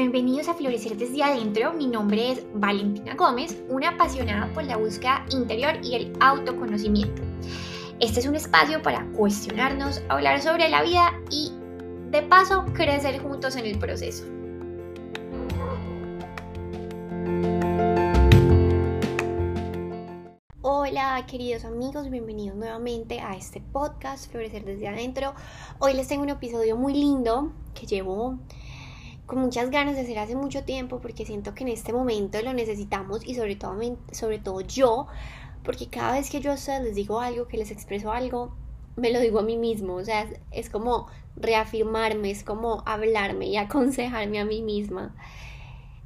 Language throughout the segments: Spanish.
Bienvenidos a Florecer desde adentro. Mi nombre es Valentina Gómez, una apasionada por la búsqueda interior y el autoconocimiento. Este es un espacio para cuestionarnos, hablar sobre la vida y, de paso, crecer juntos en el proceso. Hola queridos amigos, bienvenidos nuevamente a este podcast Florecer desde adentro. Hoy les tengo un episodio muy lindo que llevo con muchas ganas de hacer hace mucho tiempo porque siento que en este momento lo necesitamos y sobre todo, sobre todo yo, porque cada vez que yo a ustedes les digo algo, que les expreso algo, me lo digo a mí mismo, o sea, es, como reafirmarme, es como hablarme y aconsejarme a mí misma.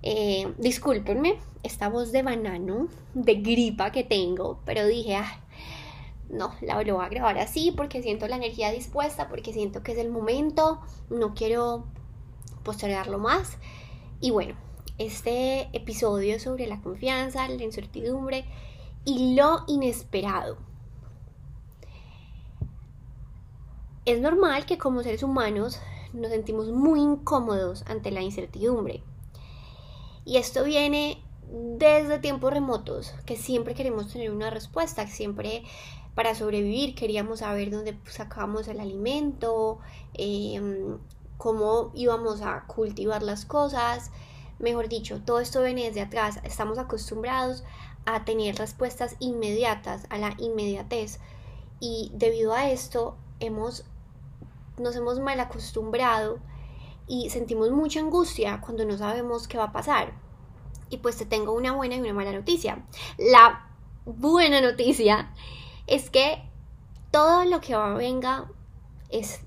Eh, discúlpenme esta voz de banano, de gripa que tengo, pero dije, ah, no, la lo voy a grabar así porque siento la energía dispuesta, porque siento que es el momento, no quiero postergarlo más. Y bueno, este episodio sobre la confianza, la incertidumbre y lo inesperado. Es normal que como seres humanos nos sentimos muy incómodos ante la incertidumbre. Y esto viene desde tiempos remotos, que siempre queremos tener una respuesta, siempre para sobrevivir queríamos saber dónde sacábamos el alimento, eh, cómo íbamos a cultivar las cosas. Mejor dicho, todo esto viene desde atrás. Estamos acostumbrados a tener respuestas inmediatas, a la inmediatez. Y debido a esto hemos, nos hemos mal acostumbrado y sentimos mucha angustia cuando no sabemos qué va a pasar. Y pues te tengo una buena y una mala noticia. La buena noticia es que todo lo que venga es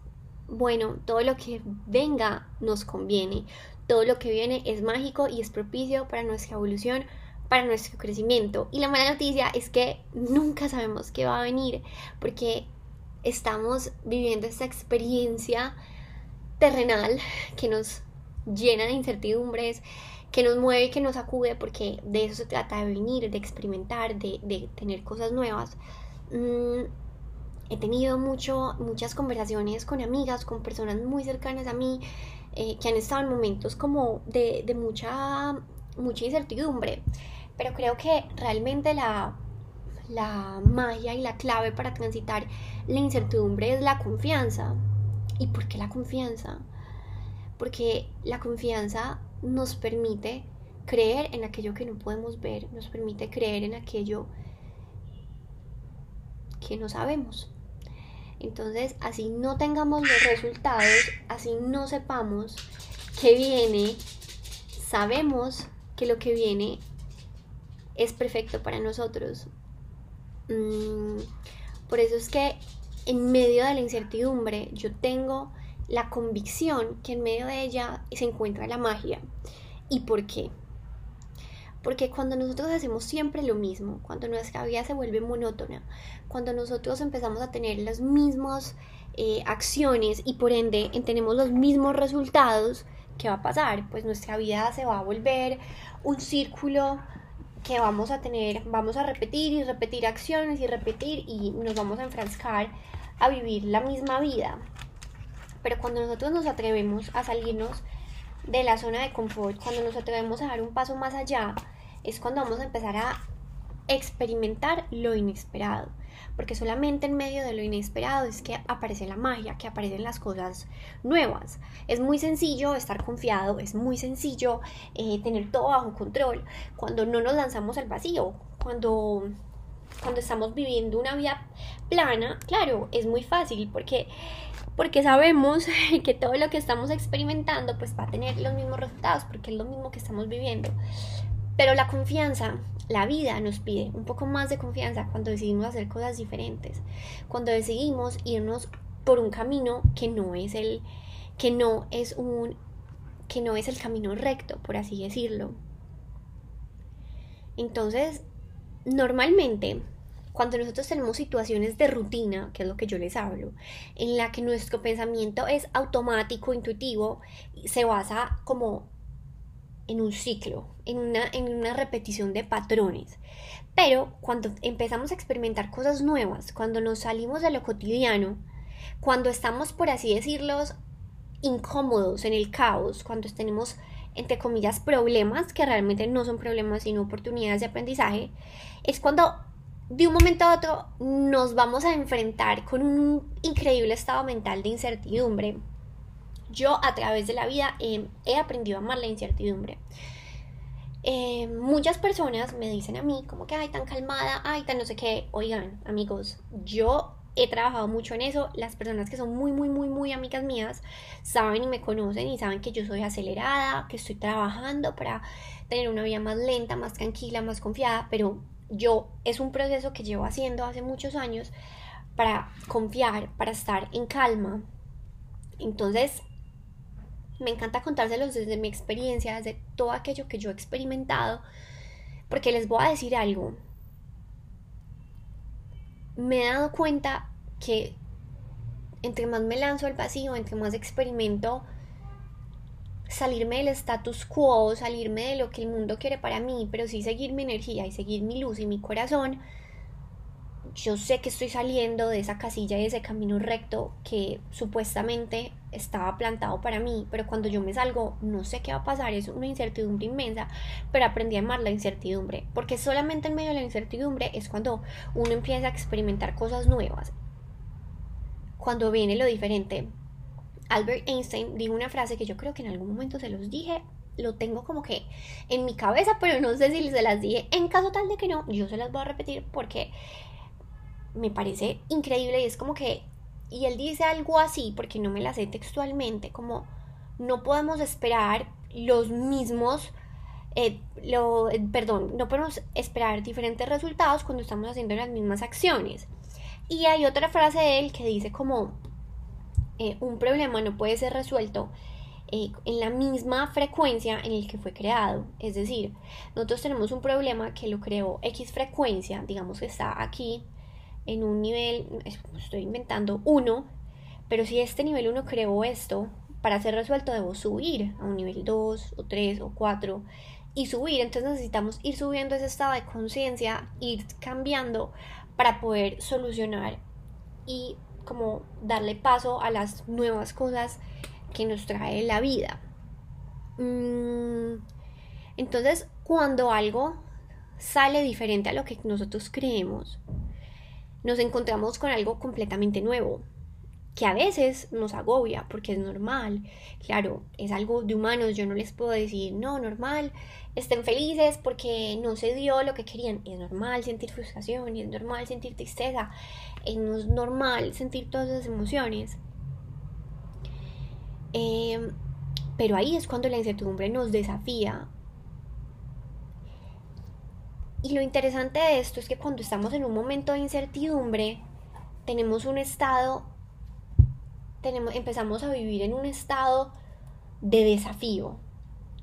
bueno, todo lo que venga nos conviene, todo lo que viene es mágico y es propicio para nuestra evolución, para nuestro crecimiento. Y la mala noticia es que nunca sabemos qué va a venir, porque estamos viviendo esta experiencia terrenal que nos llena de incertidumbres, que nos mueve, que nos acude, porque de eso se trata de venir, de experimentar, de, tener cosas nuevas. Mm, he tenido mucho, muchas conversaciones con amigas, con personas muy cercanas a mí, eh, que han estado en momentos como de, de, mucha, mucha incertidumbre. Pero creo que realmente la, la magia y la clave para transitar la incertidumbre es la confianza. ¿Y por qué la confianza? Porque la confianza nos permite creer en aquello que no podemos ver, nos permite creer en aquello que no sabemos. Entonces, así no tengamos los resultados, así no sepamos qué viene, sabemos que lo que viene es perfecto para nosotros. Mm, por eso es que en medio de la incertidumbre yo tengo la convicción que en medio de ella se encuentra la magia. ¿Y por qué? Porque cuando nosotros hacemos siempre lo mismo, cuando nuestra vida se vuelve monótona, cuando nosotros empezamos a tener las mismas eh, acciones y por ende tenemos los mismos resultados, ¿qué va a pasar? Pues nuestra vida se va a volver un círculo que vamos a tener, vamos a repetir y repetir acciones y repetir y nos vamos a enfrascar a vivir la misma vida. Pero cuando nosotros nos atrevemos a salirnos de la zona de confort, cuando nos atrevemos a dar un paso más allá, es cuando vamos a empezar a experimentar lo inesperado. Porque solamente en medio de lo inesperado es que aparece la magia, que aparecen las cosas nuevas. Es muy sencillo estar confiado, es muy sencillo eh, tener todo bajo control cuando no nos lanzamos al vacío, cuando, cuando estamos viviendo una vida plana, claro, es muy fácil porque porque sabemos que todo lo que estamos experimentando pues va a tener los mismos resultados porque es lo mismo que estamos viviendo. Pero la confianza, la vida nos pide un poco más de confianza cuando decidimos hacer cosas diferentes, cuando decidimos irnos por un camino que no es el que no es un que no es el camino recto, por así decirlo. Entonces, normalmente cuando nosotros tenemos situaciones de rutina, que es lo que yo les hablo, en la que nuestro pensamiento es automático, intuitivo, se basa como en un ciclo, en una, en una repetición de patrones. Pero cuando empezamos a experimentar cosas nuevas, cuando nos salimos de lo cotidiano, cuando estamos, por así decirlo, incómodos en el caos, cuando tenemos entre comillas, problemas, que realmente no son problemas, sino oportunidades de aprendizaje, es cuando de un momento a otro nos vamos a enfrentar con un increíble estado mental de incertidumbre. Yo a través de la vida he aprendido a amar la incertidumbre. Eh, muchas personas me dicen a mí como que, ay, tan calmada, ay, tan no sé qué. Oigan, amigos, yo he trabajado mucho en eso. Las personas que son muy, muy, muy, muy amigas mías saben y me conocen y saben que yo soy acelerada, que estoy trabajando para tener una vida más lenta, más tranquila, más confiada, pero yo es un proceso que llevo haciendo hace muchos años para confiar, para estar en calma. Entonces, me encanta contárselos desde mi experiencia, desde todo aquello que yo he experimentado, porque les voy a decir algo. Me he dado cuenta que entre más me lanzo al vacío, entre más experimento salirme del status quo, salirme de lo que el mundo quiere para mí, pero sí seguir mi energía y seguir mi luz y mi corazón, yo sé que estoy saliendo de esa casilla y de ese camino recto que supuestamente estaba plantado para mí, pero cuando yo me salgo no sé qué va a pasar, es una incertidumbre inmensa, pero aprendí a amar la incertidumbre, porque solamente en medio de la incertidumbre es cuando uno empieza a experimentar cosas nuevas, cuando viene lo diferente. Albert Einstein dijo una frase que yo creo que en algún momento se los dije, lo tengo como que en mi cabeza, pero no sé si se las dije. En caso tal de que no, yo se las voy a repetir porque me parece increíble y es como que, y él dice algo así, porque no me la sé textualmente, como no podemos esperar los mismos, eh, lo, eh, perdón, no podemos esperar diferentes resultados cuando estamos haciendo las mismas acciones. Y hay otra frase de él que dice como, eh, un problema no puede ser resuelto en la misma frecuencia en el que fue creado. Es decir, nosotros tenemos un problema que lo creó X frecuencia, digamos que está aquí en un nivel, estoy inventando, 1, pero si este nivel 1 creó esto, para ser resuelto debo subir a un nivel 2 o 3 o 4 y subir, entonces necesitamos ir subiendo ese estado de conciencia, ir cambiando para poder solucionar y como darle paso a las nuevas cosas que nos trae la vida. Mm, entonces, cuando algo sale diferente a lo que nosotros creemos, nos encontramos con algo completamente nuevo, que a veces nos agobia porque es normal. Claro, es algo de humanos, yo no les puedo decir, no, normal, estén felices porque no se dio lo que querían. Es normal sentir frustración, es normal sentir tristeza, es normal sentir todas esas emociones. Em, pero ahí es cuando la incertidumbre nos desafía y lo interesante de esto es que cuando estamos en un momento de incertidumbre, tenemos un estado, tenemos, empezamos a vivir en un estado de desafío,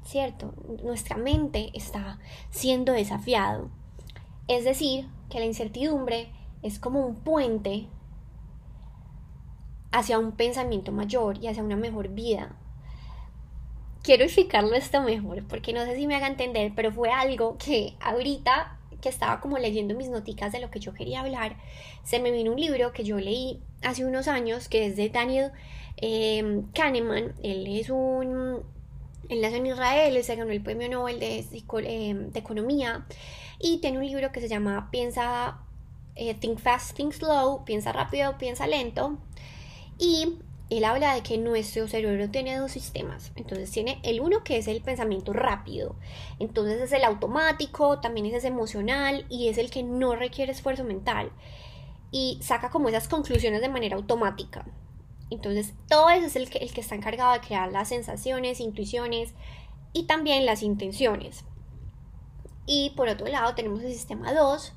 ¿cierto? Nuestra mente está siendo desafiado. Es decir, que la incertidumbre es como un puente hacia un pensamiento mayor y hacia una mejor vida. Quiero explicarlo esto mejor, porque no sé si me haga entender, pero fue algo que ahorita que estaba como leyendo mis noticas de lo que yo quería hablar, se me vino un libro que yo leí hace unos años, que es de Daniel eh, Kahneman. Él es un... Él nació en Israel, se ganó el premio Nobel de, em, de Economía y tiene un libro que se llama Piensa, eh, Think Fast, Think Slow, piensa rápido, piensa lento. Y él habla de que nuestro cerebro tiene dos sistemas. Entonces tiene el uno que es el pensamiento rápido. Entonces es el automático, también es emocional y es el que no requiere esfuerzo mental. Y saca como esas conclusiones de manera automática. Entonces todo eso es el que, el que está encargado de crear las sensaciones, intuiciones y también las intenciones. Y por otro lado tenemos el sistema 2,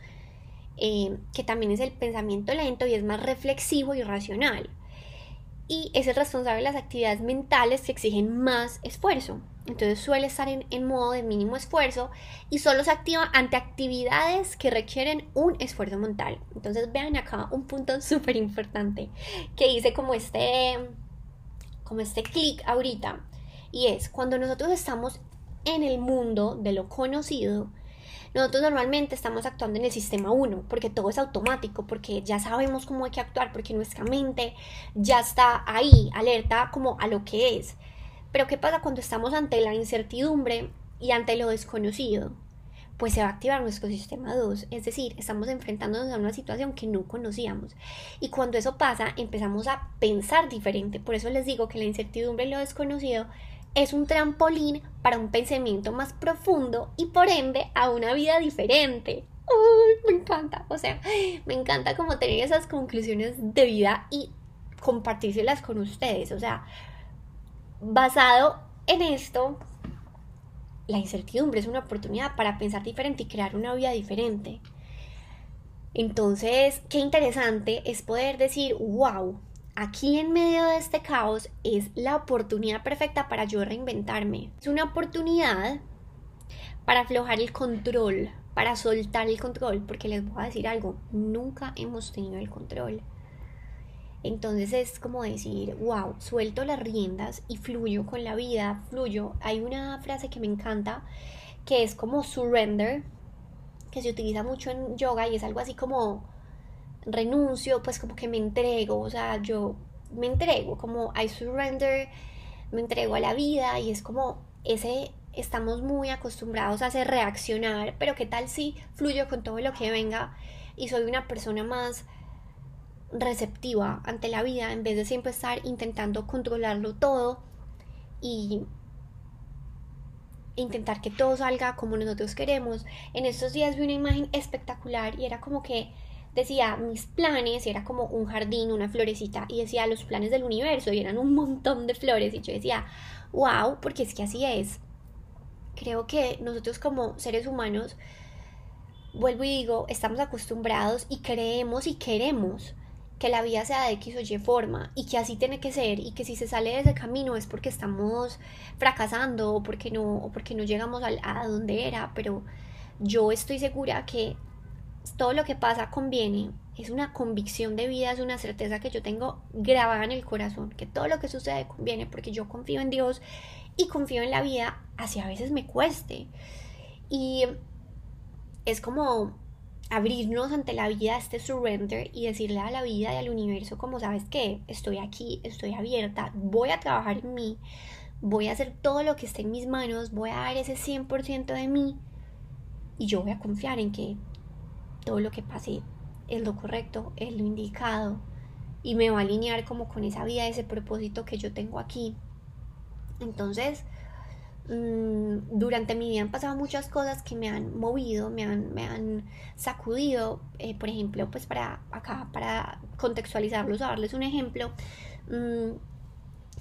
eh, que también es el pensamiento lento y es más reflexivo y racional y es el responsable de las actividades mentales que exigen más esfuerzo. Entonces suele estar en, modo de mínimo esfuerzo y solo se activa ante actividades que requieren un esfuerzo mental. Entonces vean acá un punto súper importante que hice como este, como este clic ahorita. Y es cuando nosotros estamos en el mundo de lo conocido, nosotros normalmente estamos actuando en el sistema 1, porque todo es automático, porque ya sabemos cómo hay que actuar, porque nuestra mente ya está ahí, alerta como a lo que es. Pero ¿qué pasa cuando estamos ante la incertidumbre y ante lo desconocido? Pues se va a activar nuestro sistema 2, es decir, estamos enfrentándonos a una situación que no conocíamos. Y cuando eso pasa, empezamos a pensar diferente. Por eso les digo que la incertidumbre y lo desconocido es un trampolín para un pensamiento más profundo y por ende a una vida diferente. Me encanta, o sea, me encanta como tener esas conclusiones de vida y compartírselas con ustedes. O sea, basado en esto, la incertidumbre es una oportunidad para pensar diferente y crear una vida diferente. Entonces, qué interesante es poder decir, wow, aquí en medio de este caos es la oportunidad perfecta para yo reinventarme. Es una oportunidad para aflojar el control, para soltar el control, porque les voy a decir algo, nunca hemos tenido el control. Entonces es como decir, wow, suelto las riendas y fluyo con la vida, fluyo. Hay una frase que me encanta que es como surrender, que se utiliza mucho en yoga y es algo así como renuncio, pues como que me entrego, o sea, yo me entrego, como I surrender, me entrego a la vida y es como ese, estamos muy acostumbrados a hacer reaccionar, pero qué tal si fluyo con todo lo que venga y soy una persona más receptiva ante la vida en vez de siempre estar intentando controlarlo todo y intentar que todo salga como nosotros queremos. En estos días vi una imagen espectacular y era como que decía mis planes, era como un jardín, una florecita y decía los planes del universo y eran un montón de flores y yo decía, wow, porque es que así es. Creo que nosotros como seres humanos, vuelvo y digo, estamos acostumbrados y creemos y queremos que la vida sea de X o Y forma y que así tiene que ser y que si se sale de ese camino es porque estamos fracasando o porque no, o porque no llegamos a, a donde era, pero yo estoy segura que todo lo que pasa conviene, es una convicción de vida, es una certeza que yo tengo grabada en el corazón, que todo lo que sucede conviene porque yo confío en Dios y confío en la vida, así a veces me cueste. Y es como abrirnos ante la vida, este surrender y decirle a la vida y al universo como sabes que estoy aquí, estoy abierta, voy a trabajar en mí, voy a hacer todo lo que esté en mis manos, voy a dar ese 100% de mí y yo voy a confiar en que todo lo que pase es lo correcto, es lo indicado y me va a alinear como con esa vida, ese propósito que yo tengo aquí. Entonces, Mm, durante mi vida han pasado muchas cosas que me han movido, me han, me han sacudido. Eh, por ejemplo, pues para acá, para contextualizarlos, a darles un ejemplo. Mm,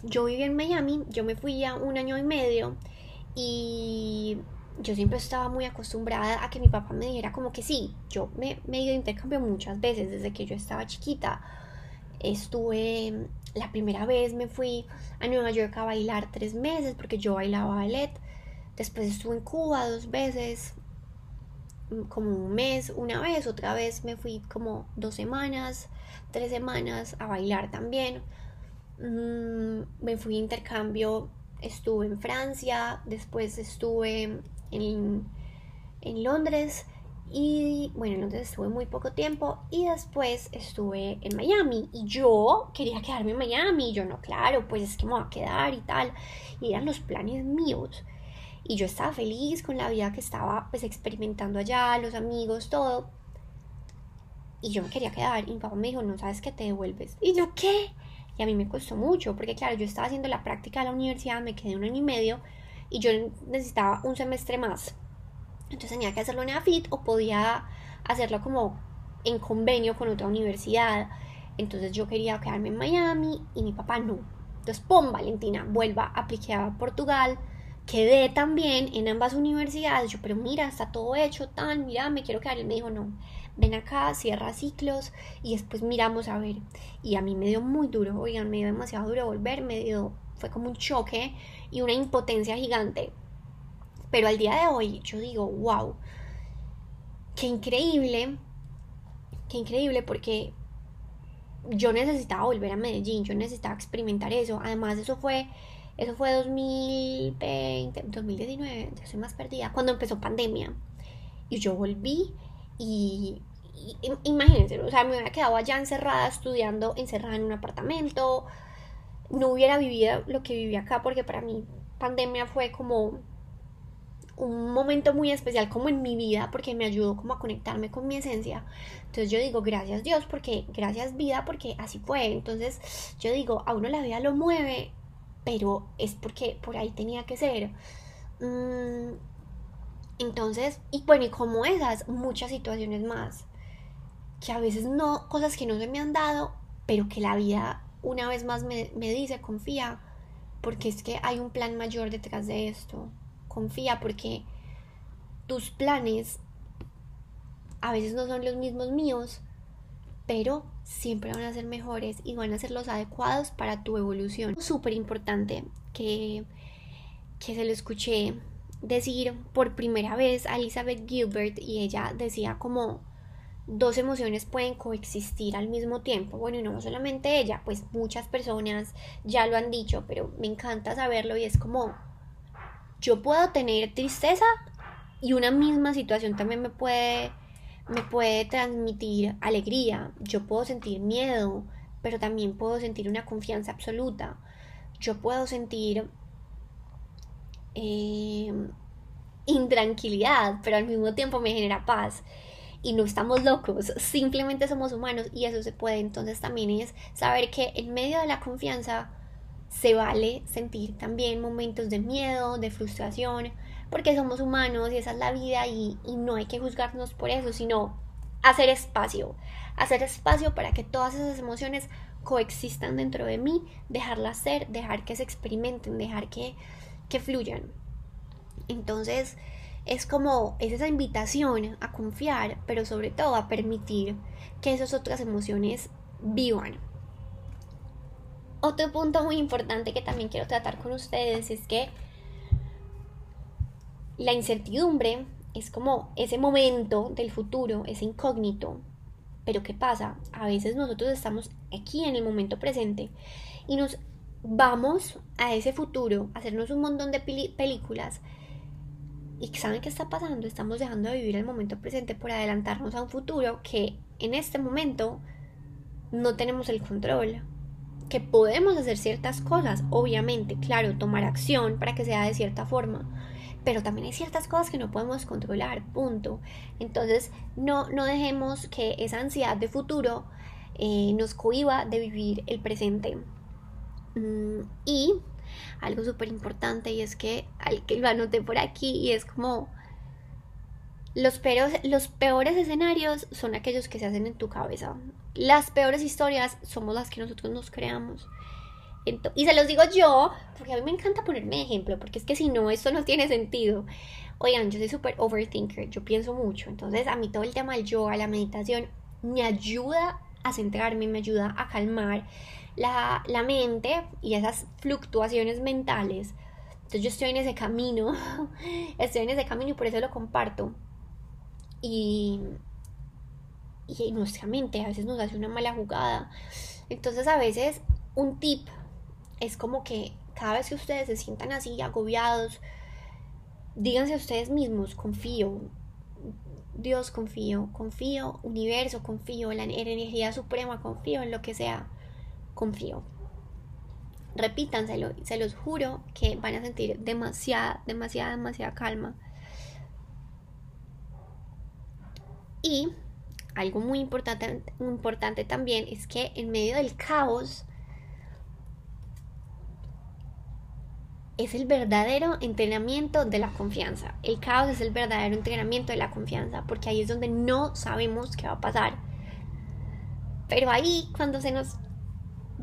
yo viví en Miami, yo me fui ya un año y medio y yo siempre estaba muy acostumbrada a que mi papá me dijera como que sí, yo me, me he ido de intercambio muchas veces desde que yo estaba chiquita. Estuve la primera vez me fui a Nueva York a bailar tres meses porque yo bailaba ballet. Después estuve en Cuba dos veces, mm, como un mes, una vez, otra vez me fui como dos semanas, tres semanas a bailar también. Mm, me fui a intercambio, estuve en Francia, después estuve en, en Londres y bueno, entonces estuve muy poco tiempo y después estuve en Miami y yo quería quedarme en Miami. Y yo no, claro, pues es que me voy a quedar y tal. Y eran los planes míos. Y yo estaba feliz con la vida que estaba pues experimentando allá, los amigos, todo. Y yo me quería quedar. Y mi papá me dijo, no sabes que te devuelves. Y yo, ¿qué? Y a mí me costó mucho, porque claro, yo estaba haciendo la práctica de la universidad, me quedé un año y medio y yo necesitaba un semestre más entonces tenía que hacerlo en AFIT o podía hacerlo como en convenio con otra universidad. Entonces yo quería quedarme en Miami y mi papá no. Entonces, pum, Valentina, vuelva, apliqué a Portugal, quedé también en ambas universidades. Yo, pero mira, está todo hecho, tan, mira, me quiero quedar. Él me dijo, no, ven acá, cierra ciclos y después miramos a ver. Y a mí me dio muy duro, oigan, me dio demasiado duro volver, me dio, fue como un choque y una impotencia gigante. Pero al día de hoy yo digo, wow, qué increíble, qué increíble porque yo necesitaba volver a Medellín, yo necesitaba experimentar eso. Además, eso fue, eso fue 2020, 2019, ya soy más perdida, cuando empezó pandemia. Y yo volví y, imagínense, o sea, me hubiera quedado allá encerrada estudiando, encerrada en un apartamento, no hubiera vivido lo que viví acá, porque para mí pandemia fue como un momento muy especial como en mi vida porque me ayudó como a conectarme con mi esencia. Entonces yo digo, gracias Dios, porque gracias vida, porque así fue. Entonces yo digo, a uno la vida lo mueve, pero es porque por ahí tenía que ser. Mm, entonces, y bueno, y como esas, muchas situaciones más, que a veces no, cosas que no se me han dado, pero que la vida una vez más me, dice, confía, porque es que hay un plan mayor detrás de esto confía porque tus planes a veces no son los mismos míos, pero siempre van a ser mejores y van a ser los adecuados para tu evolución. Súper importante que, que se lo escuché decir por primera vez a Elizabeth Gilbert y ella decía como dos emociones pueden coexistir al mismo tiempo. Bueno, y no solamente ella, pues muchas personas ya lo han dicho, pero me encanta saberlo y es como yo puedo tener tristeza y una misma situación también me puede, me puede transmitir alegría. Yo puedo sentir miedo, pero también puedo sentir una confianza absoluta. Yo puedo sentir em, intranquilidad, pero al mismo tiempo me genera paz. Y no estamos locos, simplemente somos humanos y eso se puede. Entonces también es saber que en medio de la confianza se vale sentir también momentos de miedo, de frustración, porque somos humanos y esa es la vida y, no hay que juzgarnos por eso, sino hacer espacio, hacer espacio para que todas esas emociones coexistan dentro de mí, dejarlas ser, dejar que se experimenten, dejar que, que fluyan. Entonces es como es esa invitación a confiar, pero sobre todo a permitir que esas otras emociones vivan. Otro punto muy importante que también quiero tratar con ustedes es que la incertidumbre es como ese momento del futuro, ese incógnito. Pero ¿qué pasa? A veces nosotros estamos aquí en el momento presente y nos vamos a ese futuro, hacernos un montón de películas. ¿Y saben qué está pasando? Estamos dejando de vivir el momento presente por adelantarnos a un futuro que en este momento no tenemos el control que podemos hacer ciertas cosas, obviamente, claro, tomar acción para que sea de cierta forma, pero también hay ciertas cosas que no podemos controlar, punto. Entonces, no, no dejemos que esa ansiedad de futuro eh, nos cohiba de vivir el presente. Mm, y algo súper importante y es que, al que lo anoté por aquí y es como los peores, los peores escenarios son aquellos que se hacen en tu cabeza. Las peores historias somos las que nosotros nos creamos. y se los digo yo, porque a mí me encanta ponerme ejemplo, porque es que si no, esto no tiene sentido. Oigan, yo soy súper overthinker, yo pienso mucho. Entonces, a mí todo el tema del yoga, la meditación, me ayuda a centrarme, me ayuda a calmar la, la mente y esas fluctuaciones mentales. Entonces, yo estoy en ese camino, estoy en ese camino y por eso lo comparto y, y nuestra mente a veces nos hace una mala jugada. Entonces a veces un tip es como que cada vez que ustedes se sientan así agobiados, díganse a ustedes mismos, confío, Dios confío, confío, universo confío, la energía suprema confío, en lo que sea, confío. Repítanselo, se los juro que van a sentir demasiada, demasiada, demasiada calma Y algo muy importante, importante también es que en medio del caos es el verdadero entrenamiento de la confianza. El caos es el verdadero entrenamiento de la confianza, porque ahí es donde no sabemos qué va a pasar. Pero ahí, cuando se nos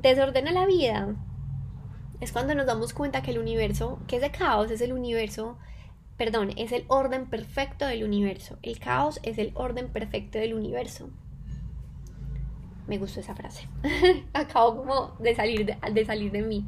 desordena la vida, es cuando nos damos cuenta que el universo, que ese caos es el universo perdón, es el orden perfecto del universo. El caos es el orden perfecto del universo. Me gustó esa frase. Acabo como de salir de, de salir de mí.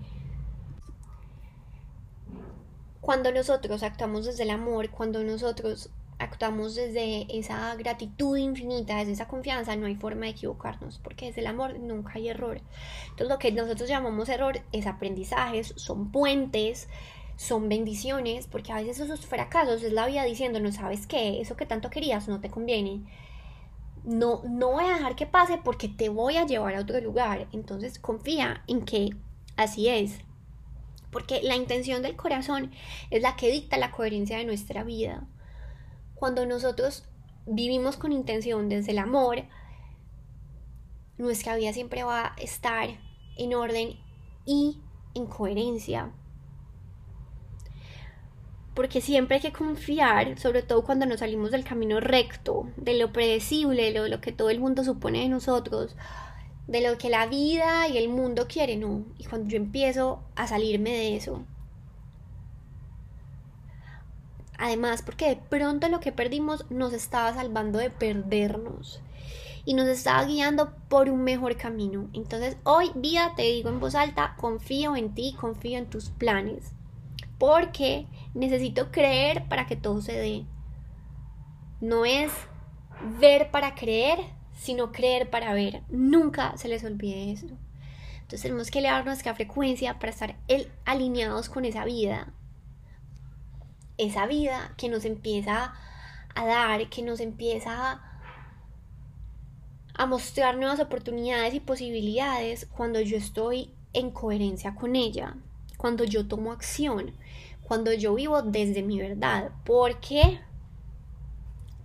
Cuando nosotros actuamos desde el amor, cuando nosotros actuamos desde esa gratitud infinita, desde esa confianza, no hay forma de equivocarnos, porque desde el amor nunca hay error. Entonces lo que nosotros llamamos error es aprendizajes, son puentes, son bendiciones, porque a veces esos fracasos es la vida diciendo, no sabes qué, eso que tanto querías no te conviene. No, no voy a dejar que pase porque te voy a llevar a otro lugar. Entonces confía en que Así es. Porque la intención del corazón es la que dicta la coherencia de nuestra vida. Cuando nosotros vivimos con intención desde el amor, nuestra vida siempre va a estar en orden y en coherencia. Porque siempre hay que confiar, sobre todo cuando nos salimos del camino recto, de lo predecible, de lo, que todo el mundo supone de nosotros, de lo que la vida y el mundo quieren, ¿no? Y cuando yo empiezo a salirme de eso. Además, porque de pronto lo que perdimos nos estaba salvando de perdernos y nos estaba guiando por un mejor camino. Entonces, hoy día te digo en voz alta, confío en ti, confío en tus planes. Porque necesito creer para que todo se dé. No es ver para creer, sino creer para ver. Nunca se les olvide eso. Entonces tenemos que elevar nuestra frecuencia para estar alineados con esa vida. Esa vida que nos empieza a dar, que nos empieza a mostrar nuevas oportunidades y posibilidades cuando yo estoy en coherencia con ella, cuando yo tomo acción, cuando yo vivo desde mi verdad, porque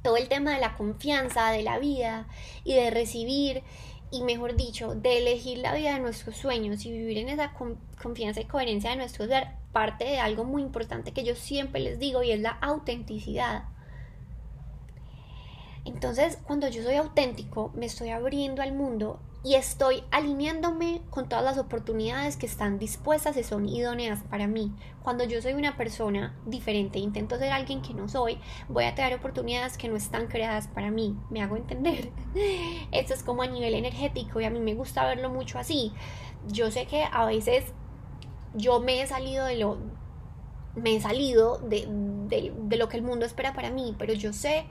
todo el tema de la confianza, de la vida y de recibir y mejor dicho, de elegir la vida de nuestros sueños y vivir en esa confianza y coherencia de nuestro ser, parte de algo muy importante que yo siempre les digo y es la autenticidad. Entonces, cuando yo soy auténtico, me estoy abriendo al mundo y estoy alineándome con todas las oportunidades que están dispuestas y son idóneas para mí. Cuando yo soy una persona diferente, intento ser alguien que no soy, voy a traer oportunidades que no están creadas para mí. Me hago entender. Esto es como a nivel energético y a mí me gusta verlo mucho así. Yo sé que a veces yo me he salido de lo me he salido de, de lo que el mundo espera para mí, pero yo sé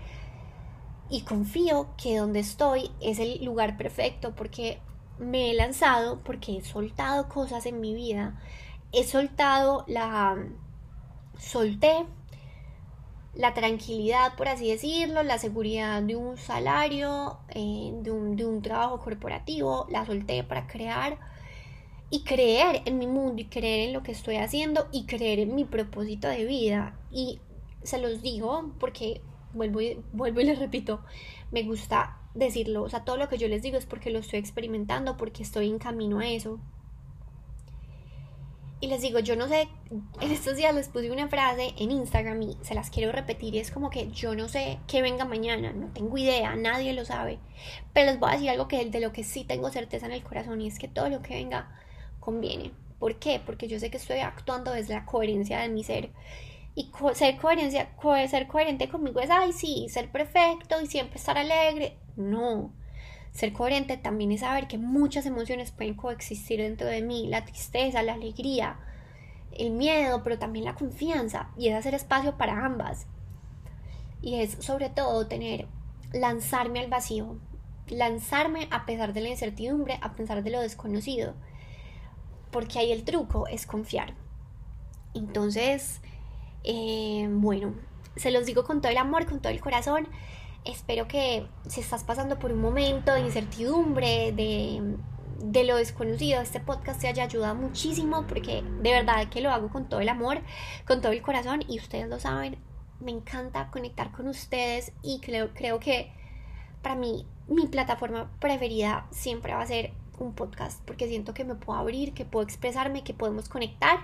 y confío que donde estoy es el lugar perfecto porque me he lanzado, porque he soltado cosas en mi vida, he soltado la... solté la tranquilidad, por así decirlo, la seguridad de un salario, eh, de, un, de un trabajo corporativo, la solté para crear y creer en mi mundo y creer en lo que estoy haciendo y creer en mi propósito de vida. Y se los digo porque vuelvo y, vuelvo y les repito, me gusta decirlo, o sea, todo lo que yo les digo es porque lo estoy experimentando, porque estoy en camino a eso. Y les digo, yo no sé, en estos días les puse una frase en Instagram y se las quiero repetir y es como que yo no sé qué venga mañana, no tengo idea, nadie lo sabe, pero les voy a decir algo que de lo que sí tengo certeza en el corazón y es que todo lo que venga conviene. ¿Por qué? Porque yo sé que estoy actuando desde la coherencia de mi ser y ser, coherencia, ser coherente conmigo es, ay, sí, ser perfecto y siempre estar alegre. No. Ser coherente también es saber que muchas emociones pueden coexistir dentro de mí. La tristeza, la alegría, el miedo, pero también la confianza. Y es hacer espacio para ambas. Y es sobre todo tener, lanzarme al vacío. Lanzarme a pesar de la incertidumbre, a pesar de lo desconocido. Porque ahí el truco es confiar. Entonces, eh, bueno, se los digo con todo el amor, con todo el corazón. Espero que si estás pasando por un momento de incertidumbre, de, de lo desconocido, este podcast te haya ayudado muchísimo porque de verdad que lo hago con todo el amor, con todo el corazón y ustedes lo saben, me encanta conectar con ustedes y creo, creo que para mí mi plataforma preferida siempre va a ser un podcast porque siento que me puedo abrir, que puedo expresarme, que podemos conectar.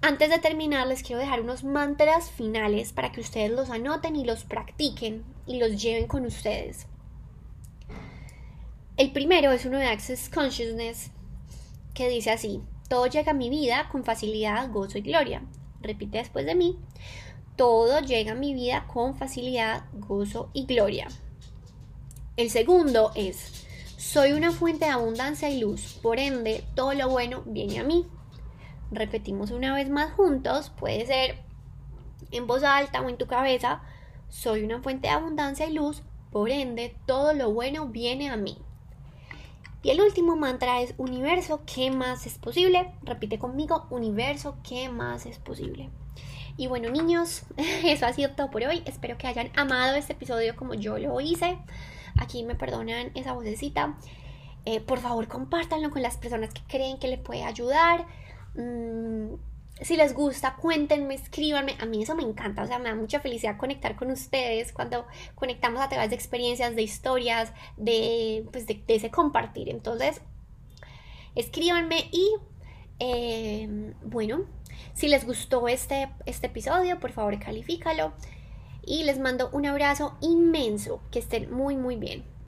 Antes de terminar, les quiero dejar unos mantras finales para que ustedes los anoten y los practiquen y los lleven con ustedes. El primero es uno de Access Consciousness que dice así, todo llega a mi vida con facilidad, gozo y gloria. Repite después de mí, todo llega a mi vida con facilidad, gozo y gloria. El segundo es, soy una fuente de abundancia y luz, por ende, todo lo bueno viene a mí repetimos una vez más juntos, puede ser en voz alta o en tu cabeza, soy una fuente de abundancia y luz, por ende todo lo bueno viene a mí. Y el último mantra es universo, ¿qué más es posible? Repite conmigo, universo, ¿qué más es posible? Y bueno niños, eso ha sido todo por hoy. Espero que hayan amado este episodio como yo lo hice. Aquí me perdonan esa vocecita. Eh, por favor, compártanlo con las personas que creen que le puede ayudar. Mm, si les gusta, cuéntenme, escríbanme. A mí eso me encanta, o sea, me da mucha felicidad conectar con ustedes cuando conectamos a través de experiencias, de historias, de, pues, de, ese compartir. Entonces, escríbanme y, eh, bueno, si les gustó este, este episodio, por favor, califícalo. Y les mando un abrazo inmenso. Que estén muy, muy bien.